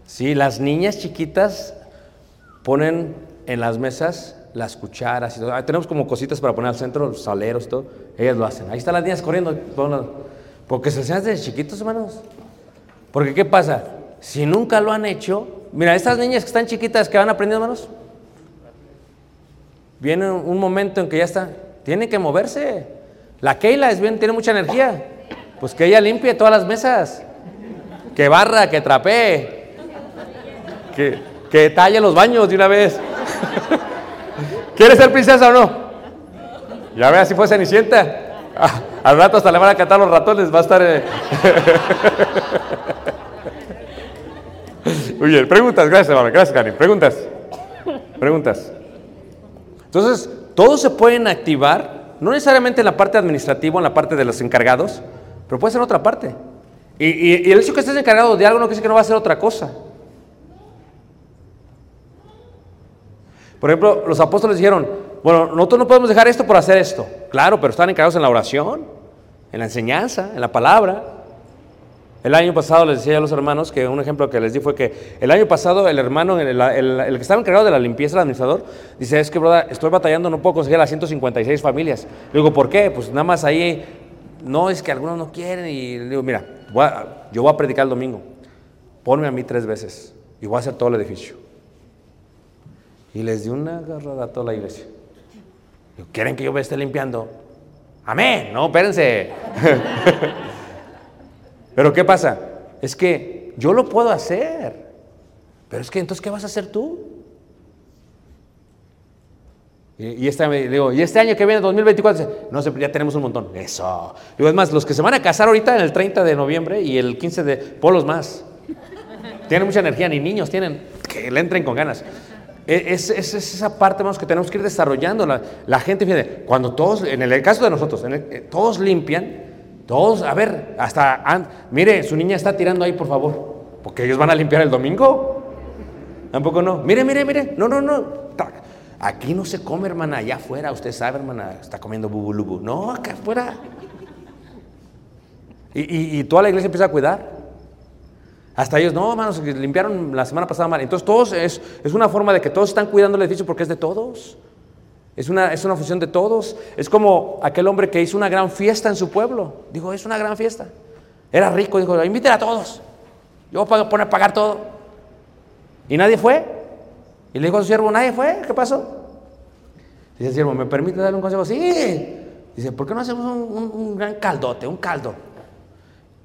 Sí, las niñas chiquitas ponen en las mesas las cucharas y todo. Tenemos como cositas para poner al centro, los saleros y todo. Ellas lo hacen. Ahí están las niñas corriendo. Porque se enseñan desde chiquitos, hermanos. Porque ¿qué pasa? Si nunca lo han hecho, mira, estas niñas que están chiquitas que van aprendiendo, hermanos, viene un momento en que ya están, tienen que moverse. La Keila es bien, tiene mucha energía. Pues que ella limpie todas las mesas. Que barra, que trapee. Que, que talle los baños de una vez. [laughs] ¿Quieres ser princesa o no? Ya vea si fue Cenicienta. Ah, al rato hasta le van a cantar los ratones, va a estar... eh. [laughs] Muy bien, preguntas, gracias. Gracias, Karin. Preguntas. Preguntas. Entonces, todos se pueden activar, no necesariamente en la parte administrativa, en la parte de los encargados, pero puede ser en otra parte. Y- y el hecho que estés encargado de algo no quiere decir que no va a ser otra cosa. Por ejemplo, los apóstoles dijeron, bueno, nosotros no podemos dejar esto por hacer esto. Claro, pero están encargados en la oración, en la enseñanza, en la palabra. El año pasado les decía a los hermanos que un ejemplo que les di fue que el año pasado el hermano, el, que estaba encargado de la limpieza, el administrador, dice, es que, brother, estoy batallando, no puedo conseguir a las 156 familias. Le digo, ¿por qué? Pues nada más ahí, no, es que algunos no quieren. Y le digo, mira, yo voy a predicar el domingo. Ponme a mí tres veces y voy a hacer todo el edificio. Y les di una agarrada a toda la iglesia. ¿Quieren que yo me esté limpiando? Amén. No, espérense. [laughs] Pero ¿qué pasa? Es que yo lo puedo hacer. Pero es que entonces, ¿qué vas a hacer tú? Y, y este, digo, y este año que viene, 2024, dice, no sé, ya tenemos un montón. Eso. Digo, es más, los que se van a casar ahorita en el 30 de noviembre y el 15 de, polos más. Tienen mucha energía, ni niños tienen, que le entren con ganas. E- Es, es- es esa parte hermanos, que tenemos que ir desarrollando. La, gente, fíjate, cuando todos, en el caso de nosotros, eh, todos limpian, todos, a ver, hasta, mire, su niña está tirando ahí, por favor, porque ellos van a limpiar el domingo. Tampoco no. Mire, mire, mire, no, no, no. Aquí no se come, hermana, allá afuera, usted sabe, hermana, está comiendo bubulubu. No, acá afuera. Y- y toda la iglesia empieza a cuidar. Hasta ellos, no, hermanos, limpiaron la semana pasada mal. Entonces, todos es, es una forma de que todos están cuidando el edificio porque es de todos. Es una, es una función de todos. Es como aquel hombre que hizo una gran fiesta en su pueblo. Dijo, es una gran fiesta. Era rico, dijo, inviten a todos. Yo voy a poner a pagar todo. Y nadie fue. Y le dijo a su siervo, nadie fue. ¿Qué pasó? Dice el siervo, ¿me permite darle un consejo? Sí. Dice, ¿por qué no hacemos un, un- un gran caldote, un caldo?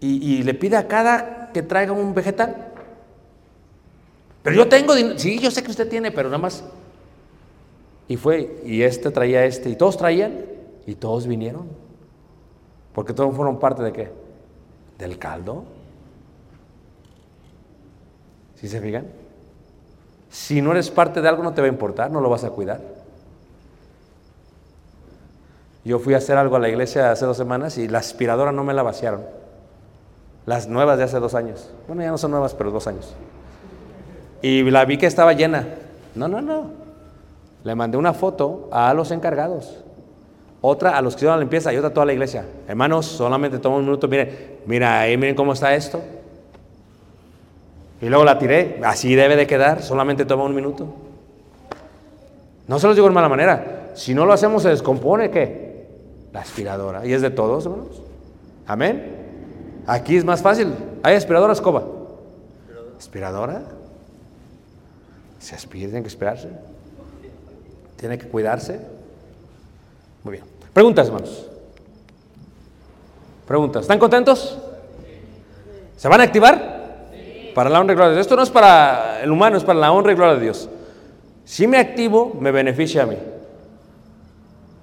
Y, y le pide a cada que traiga un vegetal. Pero yo tengo dinero. Sí, yo sé que usted tiene, pero nada más. Y fue, y este traía este, y todos traían, y todos vinieron. Porque todos fueron parte de qué? Del caldo. ¿Sí se fijan? Si no eres parte de algo, no te va a importar, no lo vas a cuidar. Yo fui a hacer algo a la iglesia hace dos semanas y la aspiradora no me la vaciaron. Las nuevas de hace dos años. Bueno, ya no son nuevas, pero dos años. Y la vi que estaba llena. No, no, no. Le mandé una foto a los encargados. otra a los que hicieron la limpieza y otra a toda la iglesia. Hermanos, solamente toma un minuto, miren, mira, ahí miren cómo está esto. Y luego la tiré, así debe de quedar, solamente toma un minuto. No se los digo de mala manera. Si no lo hacemos, se descompone, ¿qué? La aspiradora. Y es de todos, hermanos. Amén. Aquí es más fácil. ¿Hay aspiradora escoba? ¿Aspiradora? Se aspira, tiene que esperarse. Tiene que cuidarse. Muy bien. Preguntas, hermanos. Preguntas. ¿Están contentos? ¿Se van a activar? Para la honra y gloria de Dios. Esto no es para el humano, es para la honra y gloria de Dios. Si me activo, me beneficia a mí.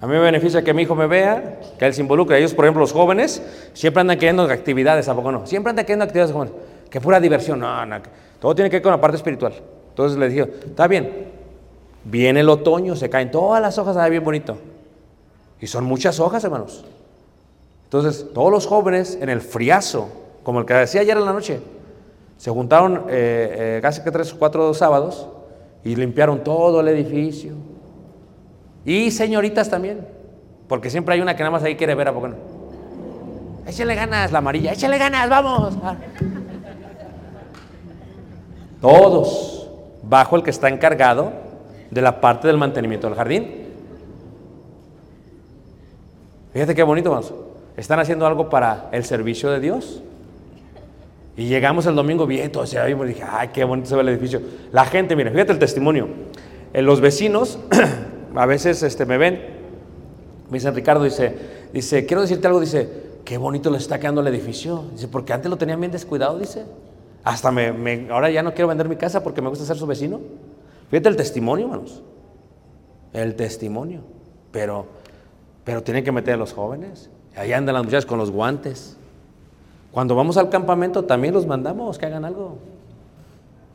A mí me beneficia que mi hijo me vea, que él se involucre. Ellos, por ejemplo, los jóvenes, siempre andan queriendo actividades, ¿a poco no? Siempre andan queriendo actividades jóvenes. Que pura diversión. No, no. Todo tiene que ver con la parte espiritual. Entonces le dije, está bien. Viene el otoño, se caen todas las hojas, sabe bien bonito. Y son muchas hojas, hermanos. Entonces, todos los jóvenes en el friazo, como el que decía ayer en la noche, se juntaron eh, eh, casi que tres o cuatro sábados y limpiaron todo el edificio. Y señoritas también, porque siempre hay una que nada más ahí quiere ver a poco no. Échale ganas, la amarilla, échale ganas, vamos. Ah. Todos, bajo el que está encargado de la parte del mantenimiento del jardín. Fíjate qué bonito, vamos. Están haciendo algo para el servicio de Dios. Y llegamos el domingo bien, todo se vimos dije, ay, qué bonito se ve el edificio. La gente, mira, fíjate el testimonio. En los vecinos [clears throat] a veces este, me ven, me dicen, Ricardo, dice, dice, quiero decirte algo, dice, qué bonito le está quedando el edificio. Dice, porque antes lo tenían bien descuidado, dice. Hasta me, me- ahora ya no quiero vender mi casa porque me gusta ser su vecino. Fíjate el testimonio, hermanos. El testimonio. Pero, pero tienen que meter a los jóvenes. Ahí andan las muchachas con los guantes. Cuando vamos al campamento también los mandamos que hagan algo.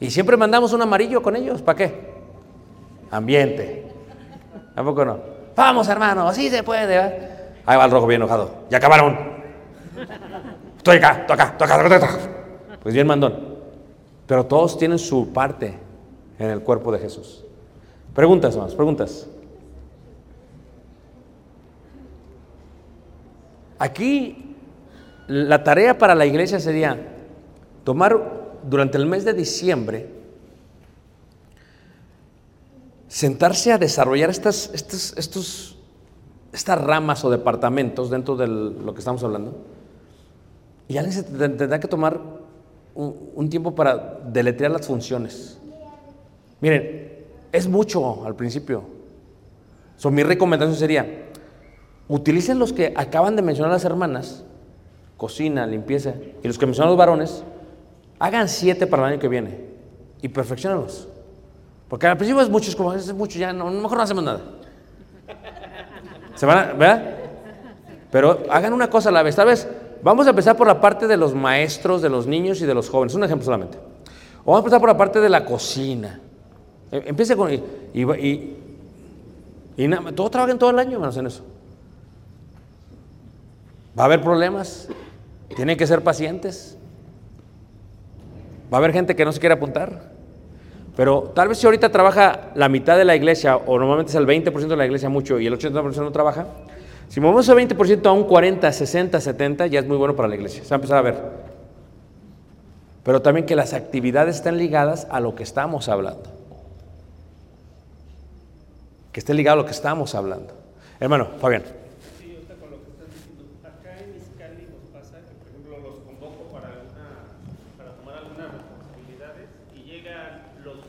Y siempre mandamos un amarillo con ellos. ¿Para qué? Ambiente. ¿A poco no? Vamos, hermano, así se puede. ¿verdad? Ahí va el rojo bien enojado. Ya acabaron. Estoy acá, estoy acá, estoy acá, estoy acá. Pues bien mandón. Pero todos tienen su parte en el cuerpo de Jesús. Preguntas más, preguntas. Aquí la tarea para la iglesia sería tomar durante el mes de diciembre, sentarse a desarrollar estas, estas, estos, estas ramas o departamentos dentro de lo que estamos hablando. Y alguien se ten- tendrá que tomar un, tiempo para deletrear las funciones. Miren, es mucho al principio. So, mi recomendación sería, utilicen los que acaban de mencionar las hermanas, cocina, limpieza, y los que mencionan los varones, hagan siete para el año que viene y perfeccionenlos. Porque al principio es mucho, es como, es mucho, ya no, mejor no hacemos nada. ¿Se van a, ¿verdad? Pero hagan una cosa a la vez. Tal vez vamos a empezar por la parte de los maestros, de los niños y de los jóvenes. Un ejemplo solamente. O vamos a empezar por la parte de la cocina. Em- Empiece con... Y, y, todos trabajen todo el año, hermanos, en eso. Va a haber problemas. Tienen que ser pacientes. Va a haber gente que no se quiere apuntar. Pero tal vez si ahorita trabaja la mitad de la iglesia, o normalmente es el 20% de la iglesia mucho y el 80% no trabaja, si movemos ese 20% a un 40, 60, 70, ya es muy bueno para la iglesia. Se va a empezar a ver. Pero también que las actividades estén ligadas a lo que estamos hablando. Que esté ligado a lo que estamos hablando. Hermano, Fabián. Sí, ahorita con lo que estás diciendo. Acá en Iscali nos pasa que, por ejemplo, los convoco para, alguna, para tomar algunas responsabilidades y llegan los,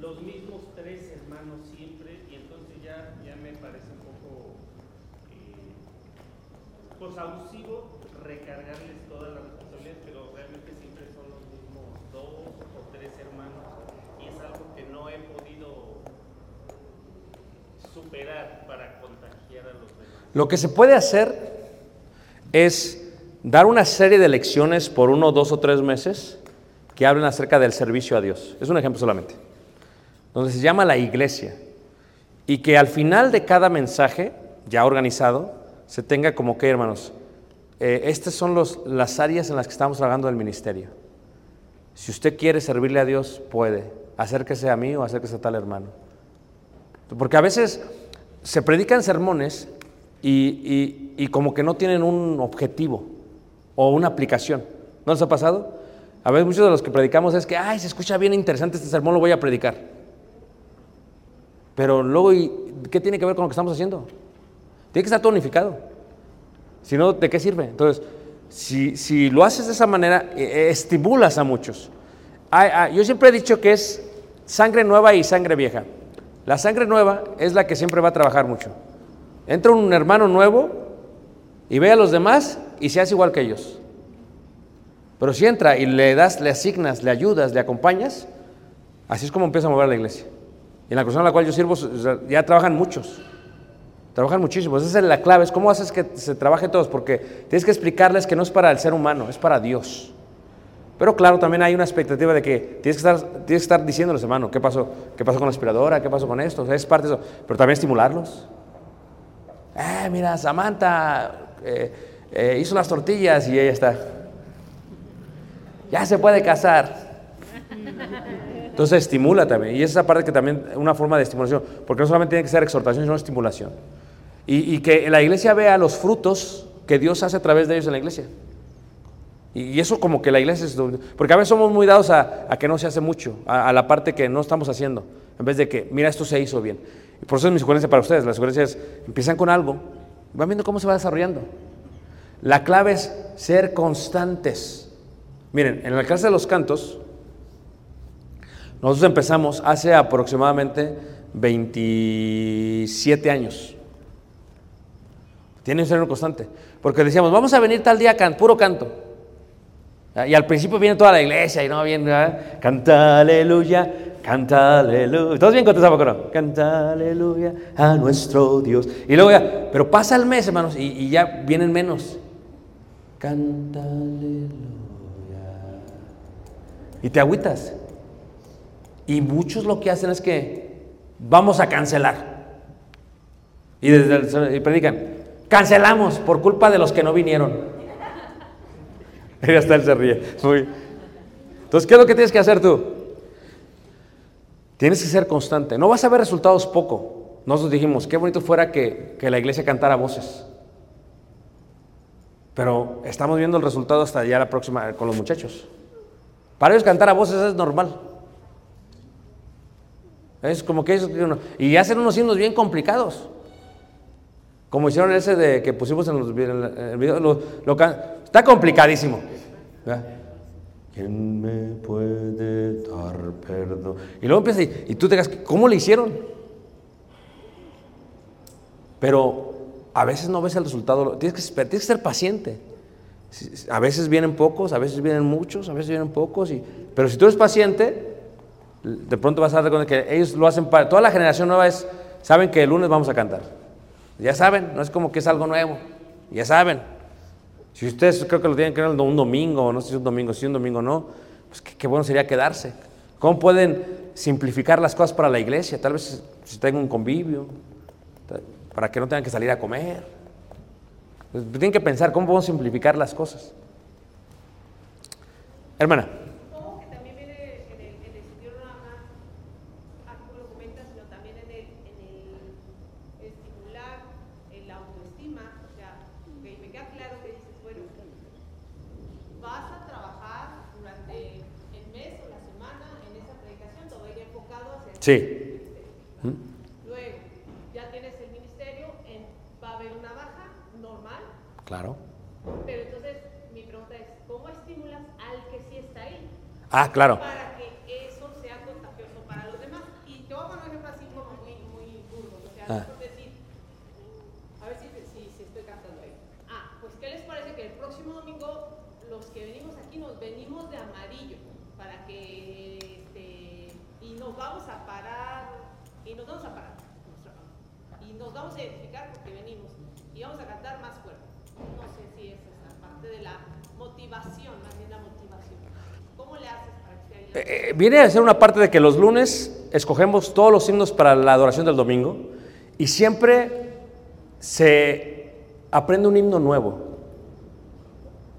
los mismos tres hermanos siempre y entonces ya, ya me parece un poco eh, pues abusivo recargarles todas las responsabilidades, pero realmente siempre son los mismos dos o tres hermanos y es algo que no he podido superar para contagiar a los demás. Lo que se puede hacer es dar una serie de lecciones por uno, dos o tres meses que hablen acerca del servicio a Dios. Es un ejemplo solamente. Donde se llama la iglesia. Y que al final de cada mensaje, ya organizado, se tenga como que, hermanos, eh, estas son los- las áreas en las que estamos trabajando del ministerio. Si usted quiere servirle a Dios, puede. Acérquese a mí o acérquese a tal hermano. Porque a veces se predican sermones y, y- y como que no tienen un objetivo o una aplicación. ¿No les ha pasado? A veces muchos de los que predicamos es que, ay, se escucha bien interesante este sermón, lo voy a predicar. Pero luego, ¿y ¿qué tiene que ver con lo que estamos haciendo? Tiene que estar todo unificado. Si no, ¿de qué sirve? Entonces, si, si lo haces de esa manera, eh, eh, estimulas a muchos. Hay- yo siempre he dicho que es sangre nueva y sangre vieja. La sangre nueva es la que siempre va a trabajar mucho. Entra un hermano nuevo y ve a los demás y se hace igual que ellos. Pero si entra y le das, le asignas, le ayudas, le acompañas, así es como empieza a mover la iglesia. Y en la persona a la cual yo sirvo ya trabajan muchos. Trabajan muchísimo. Esa es la clave. Es cómo haces que se trabaje todos. Porque tienes que explicarles que no es para el ser humano, es para Dios. Pero claro, también hay una expectativa de que tienes que estar, tienes que estar diciéndoles, hermano, ¿qué pasó? ¿Qué pasó con la aspiradora? ¿Qué pasó con esto? O sea, es parte de eso. Pero también estimularlos. Eh, mira, Samantha eh, eh, hizo las tortillas y ella está. Ya se puede casar. Entonces estimula también. Y esa parte que también es una forma de estimulación. Porque no solamente tiene que ser exhortación, sino estimulación. Y, que la iglesia vea los frutos que Dios hace a través de ellos en la iglesia. Y, eso como que la iglesia es... Porque a veces somos muy dados a, a que no se hace mucho, a, a la parte que no estamos haciendo. En vez de que, mira, esto se hizo bien. Por eso es mi sugerencia para ustedes. La sugerencia es, empiezan con algo, van viendo cómo se va desarrollando. La clave es ser constantes. Miren, en la clase de los cantos, nosotros empezamos hace aproximadamente 27 años. Tiene que ser un constante. Porque decíamos, vamos a venir tal día can puro canto. Y al principio viene toda la iglesia y no viene, ¿verdad? canta aleluya, canta aleluya. Todos bien ¿a poco no? Canta aleluya a nuestro Dios. Y luego ya, pero pasa el mes, hermanos, y, y ya vienen menos. Canta aleluya. Y te agüitas. Y muchos lo que hacen es que vamos a cancelar. Y, desde el- y predican, cancelamos por culpa de los que no vinieron. [laughs] Y hasta él se ríe. Muy- Entonces, ¿qué es lo que tienes que hacer tú? Tienes que ser constante. No vas a ver resultados poco. Nosotros dijimos, qué bonito fuera que, la iglesia cantara voces. Pero estamos viendo el resultado hasta ya la próxima con los muchachos. Para ellos cantar a voces es normal. Es como que ellos, y hacen unos himnos bien complicados. Como hicieron ese de que pusimos en, los, el video, está complicadísimo. ¿verdad? ¿Quién me puede dar perdón? Y luego empieza y, y tú te quedas, ¿cómo le hicieron? Pero a veces no ves el resultado, tienes que, tienes que ser paciente. A veces vienen pocos, a veces vienen muchos, a veces vienen pocos, y, pero si tú eres paciente, de pronto vas a dar cuenta que ellos lo hacen para. Toda la generación nueva es, saben que el lunes vamos a cantar. Ya saben, no es como que es algo nuevo. Ya saben. Si ustedes creo que lo tienen que ver un domingo, no sé si es un domingo, si es un domingo no, pues qué, bueno sería quedarse. ¿Cómo pueden simplificar las cosas para la iglesia? Tal vez si tengan un convivio, para que no tengan que salir a comer. Pues, tienen que pensar cómo podemos simplificar las cosas. Hermana. Supongo que también viene en el, en el sentido no nada más, ah, como lo comentas, sino también en el, en el estimular en la autoestima. O sea, ok, me queda claro que dices, bueno, vas a trabajar durante el mes o la semana en esa predicación, todo va a ir enfocado hacia el Sí. Luego, ya tienes el ministerio, en- va a haber una baja normal, Claro. pero entonces mi pregunta es, ¿cómo estimulas al que sí está ahí? Ah, claro. Para que eso sea contagioso para los demás. Y te voy a poner un ejemplo así como muy, muy burdo. O sea, Ah. por decir, a ver si, si, si estoy captando ahí. Ah, pues ¿qué les parece que el próximo domingo los que venimos aquí nos venimos de amarillo? Para que, este, y nos vamos a parar, y nos vamos a parar. nuestra mano, Y nos vamos a identificar porque venimos. Y vamos a cantar más fuerte. No sé si es esa parte de la motivación, más bien la motivación. ¿Cómo le haces para que sea Eh, eh, viene a ser una parte de que los lunes escogemos todos los himnos para la adoración del domingo y siempre se aprende un himno nuevo.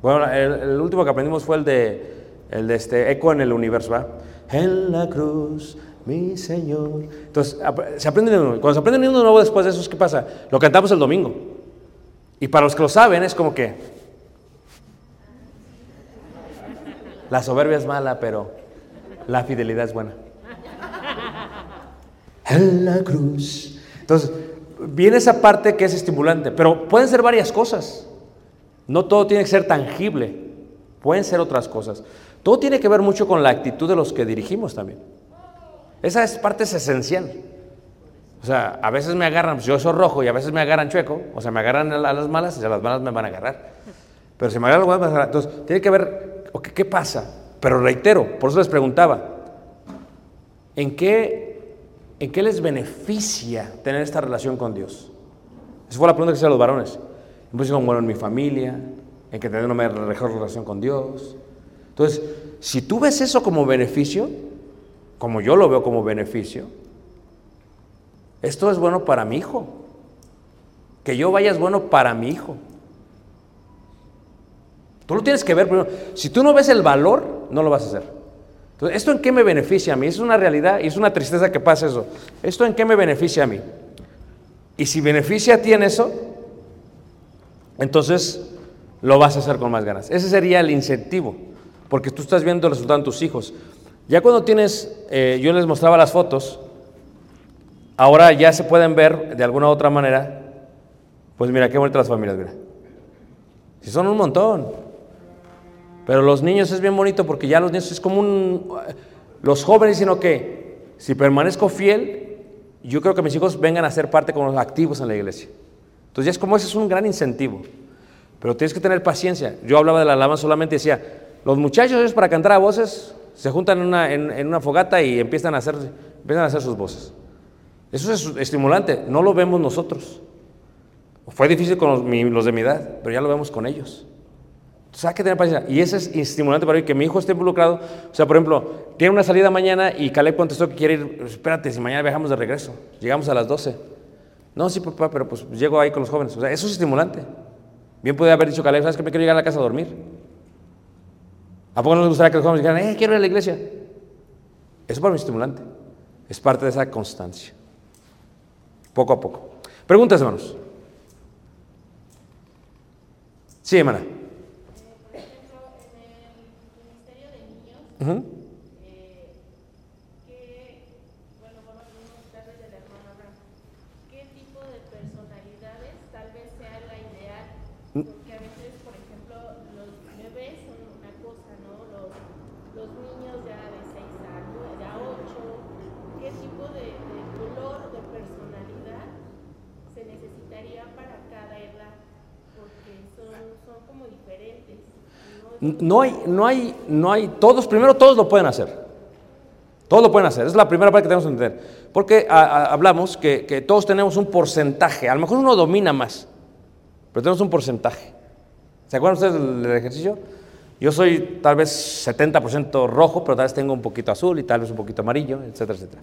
Bueno, el, último que aprendimos fue el de, el de este Eco en el universo, ¿verdad? En la cruz, mi Señor. Entonces, se aprende un himno. Cuando se aprende un himno nuevo después de eso, ¿qué pasa? Lo cantamos el domingo. Y para los que lo saben, es como que la soberbia es mala, pero la fidelidad es buena. [laughs] En la cruz. Entonces, viene esa parte que es estimulante, pero pueden ser varias cosas. No todo tiene que ser tangible, pueden ser otras cosas. Todo tiene que ver mucho con la actitud de los que dirigimos también. Esa es parte es esencial. O sea, a veces me agarran, pues yo soy rojo y a veces me agarran chueco, o sea, me agarran a las malas y a las malas me van a agarrar. Pero si me agarran a las agarrar. Entonces, tiene que ver, ok, ¿qué pasa? Pero reitero, por eso les preguntaba, ¿en qué, ¿en qué les beneficia tener esta relación con Dios? Esa fue la pregunta que hice a los varones. Pues como bueno en mi familia, en que tener una mejor relación con Dios. Entonces, si tú ves eso como beneficio, como yo lo veo como beneficio, esto es bueno para mi hijo. Que yo vaya es bueno para mi hijo. Tú lo tienes que ver primero. Si tú no ves el valor, no lo vas a hacer. Entonces, ¿esto en qué me beneficia a mí? Es una realidad y es una tristeza que pasa eso. ¿Esto en qué me beneficia a mí? Y si beneficia a ti en eso, entonces lo vas a hacer con más ganas. Ese sería el incentivo, porque tú estás viendo el resultado en tus hijos. Ya cuando tienes, eh, yo les mostraba las fotos, ahora ya se pueden ver de alguna u otra manera, pues mira qué bonitas las familias, mira. Si son un montón. Pero los niños es bien bonito porque ya los niños es como un... Los jóvenes, sino que si permanezco fiel, yo creo que mis hijos vengan a ser parte como los activos en la iglesia. Entonces ya es como ese es un gran incentivo. Pero tienes que tener paciencia. Yo hablaba de la alabanza solamente decía, los muchachos es para cantar a voces, se juntan en una, fogata y empiezan a, hacer, empiezan a hacer sus voces. Eso es estimulante, no lo vemos nosotros. Fue difícil con los de mi edad, pero ya lo vemos con ellos. Entonces hay que tener paciencia. Y eso es estimulante para mí, que mi hijo esté involucrado. O sea, por ejemplo, tiene una salida mañana y Caleb contestó que quiere ir, espérate, si mañana viajamos de regreso, llegamos a las 12. No, sí, papá, pero pues llego ahí con los jóvenes. O sea, eso es estimulante. Bien podría haber dicho Caleb, ¿sabes que me quiero llegar a la casa a dormir? ¿A poco no les gustaría que los jóvenes dijeran, eh, quiero ir a la iglesia? Eso para mí es estimulante. Es parte de esa constancia. Poco a poco. Preguntas, hermanos. Sí, hermana. Por ejemplo, en el Ministerio de Niños, Ujú. eh, que, bueno, vamos a preguntarles del hermano Abraham, ¿qué tipo de personalidades tal vez sea la ideal? Porque a veces, por ejemplo, los bebés son una cosa, ¿no? Los, los niños ya de 6 a 9, a 8, ¿qué tipo de, de color, de personalidad se necesitaría para cada edad? Porque son, son como diferentes, ¿no? Hay, no hay, no hay, todos, primero todos lo pueden hacer. Todos lo pueden hacer, es la primera parte que tenemos que entender. Porque a- hablamos que, que todos tenemos un porcentaje, a lo mejor uno domina más, pero tenemos un porcentaje. ¿Se acuerdan ustedes del, del ejercicio? Yo soy tal vez 70% rojo, pero tal vez tengo un poquito azul y tal vez un poquito amarillo, etcétera, etcétera.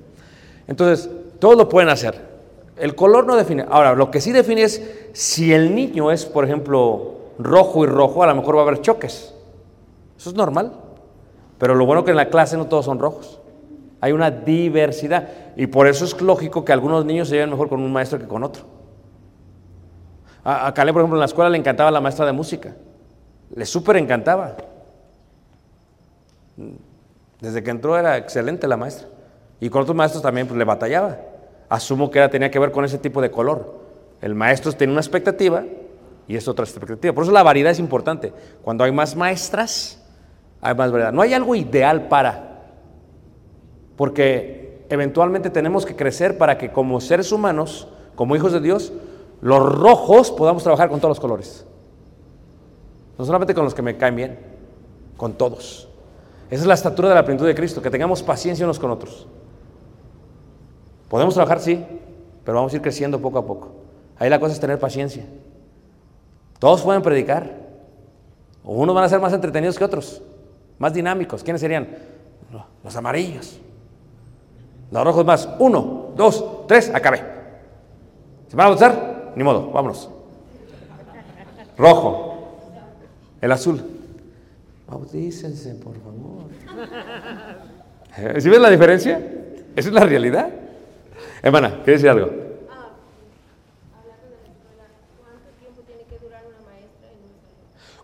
Entonces, todos lo pueden hacer. El color no define. Ahora, lo que sí define es si el niño es, por ejemplo, rojo y rojo, a lo mejor va a haber choques. Eso es normal. Pero lo bueno que en la clase no todos son rojos. Hay una diversidad. Y por eso es lógico que algunos niños se lleven mejor con un maestro que con otro. A, a por ejemplo, en la escuela le encantaba la maestra de música. Le súper encantaba. Desde que entró era excelente la maestra. Y con otros maestros también pues, le batallaba. Asumo que era, tenía que ver con ese tipo de color. El maestro tiene una expectativa y es otra expectativa. Por eso la variedad es importante. Cuando hay más maestras, hay más. No hay algo ideal para. Porque eventualmente tenemos que crecer para que como seres humanos, como hijos de Dios, los rojos podamos trabajar con todos los colores. No solamente con los que me caen bien, con todos. Esa es la estatura de la plenitud de Cristo, que tengamos paciencia unos con otros. Podemos trabajar, sí, pero vamos a ir creciendo poco a poco. Ahí la cosa es tener paciencia. Todos pueden predicar. Unos van a ser más entretenidos que otros, más dinámicos. ¿Quiénes serían? Los amarillos. Los rojos más. Uno, dos, tres, acabé. ¿Se van a gustar? Ni modo, vámonos. Rojo. El azul. Bautícense, por favor. [laughs] ¿Sí ves la diferencia? Esa es la realidad. Hermana, ¿quieres decir algo? Ah, hablando de la escuela, ¿cuánto tiempo tiene que durar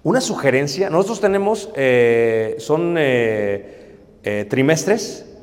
Una sugerencia, nosotros tenemos, eh, son eh, eh, trimestres.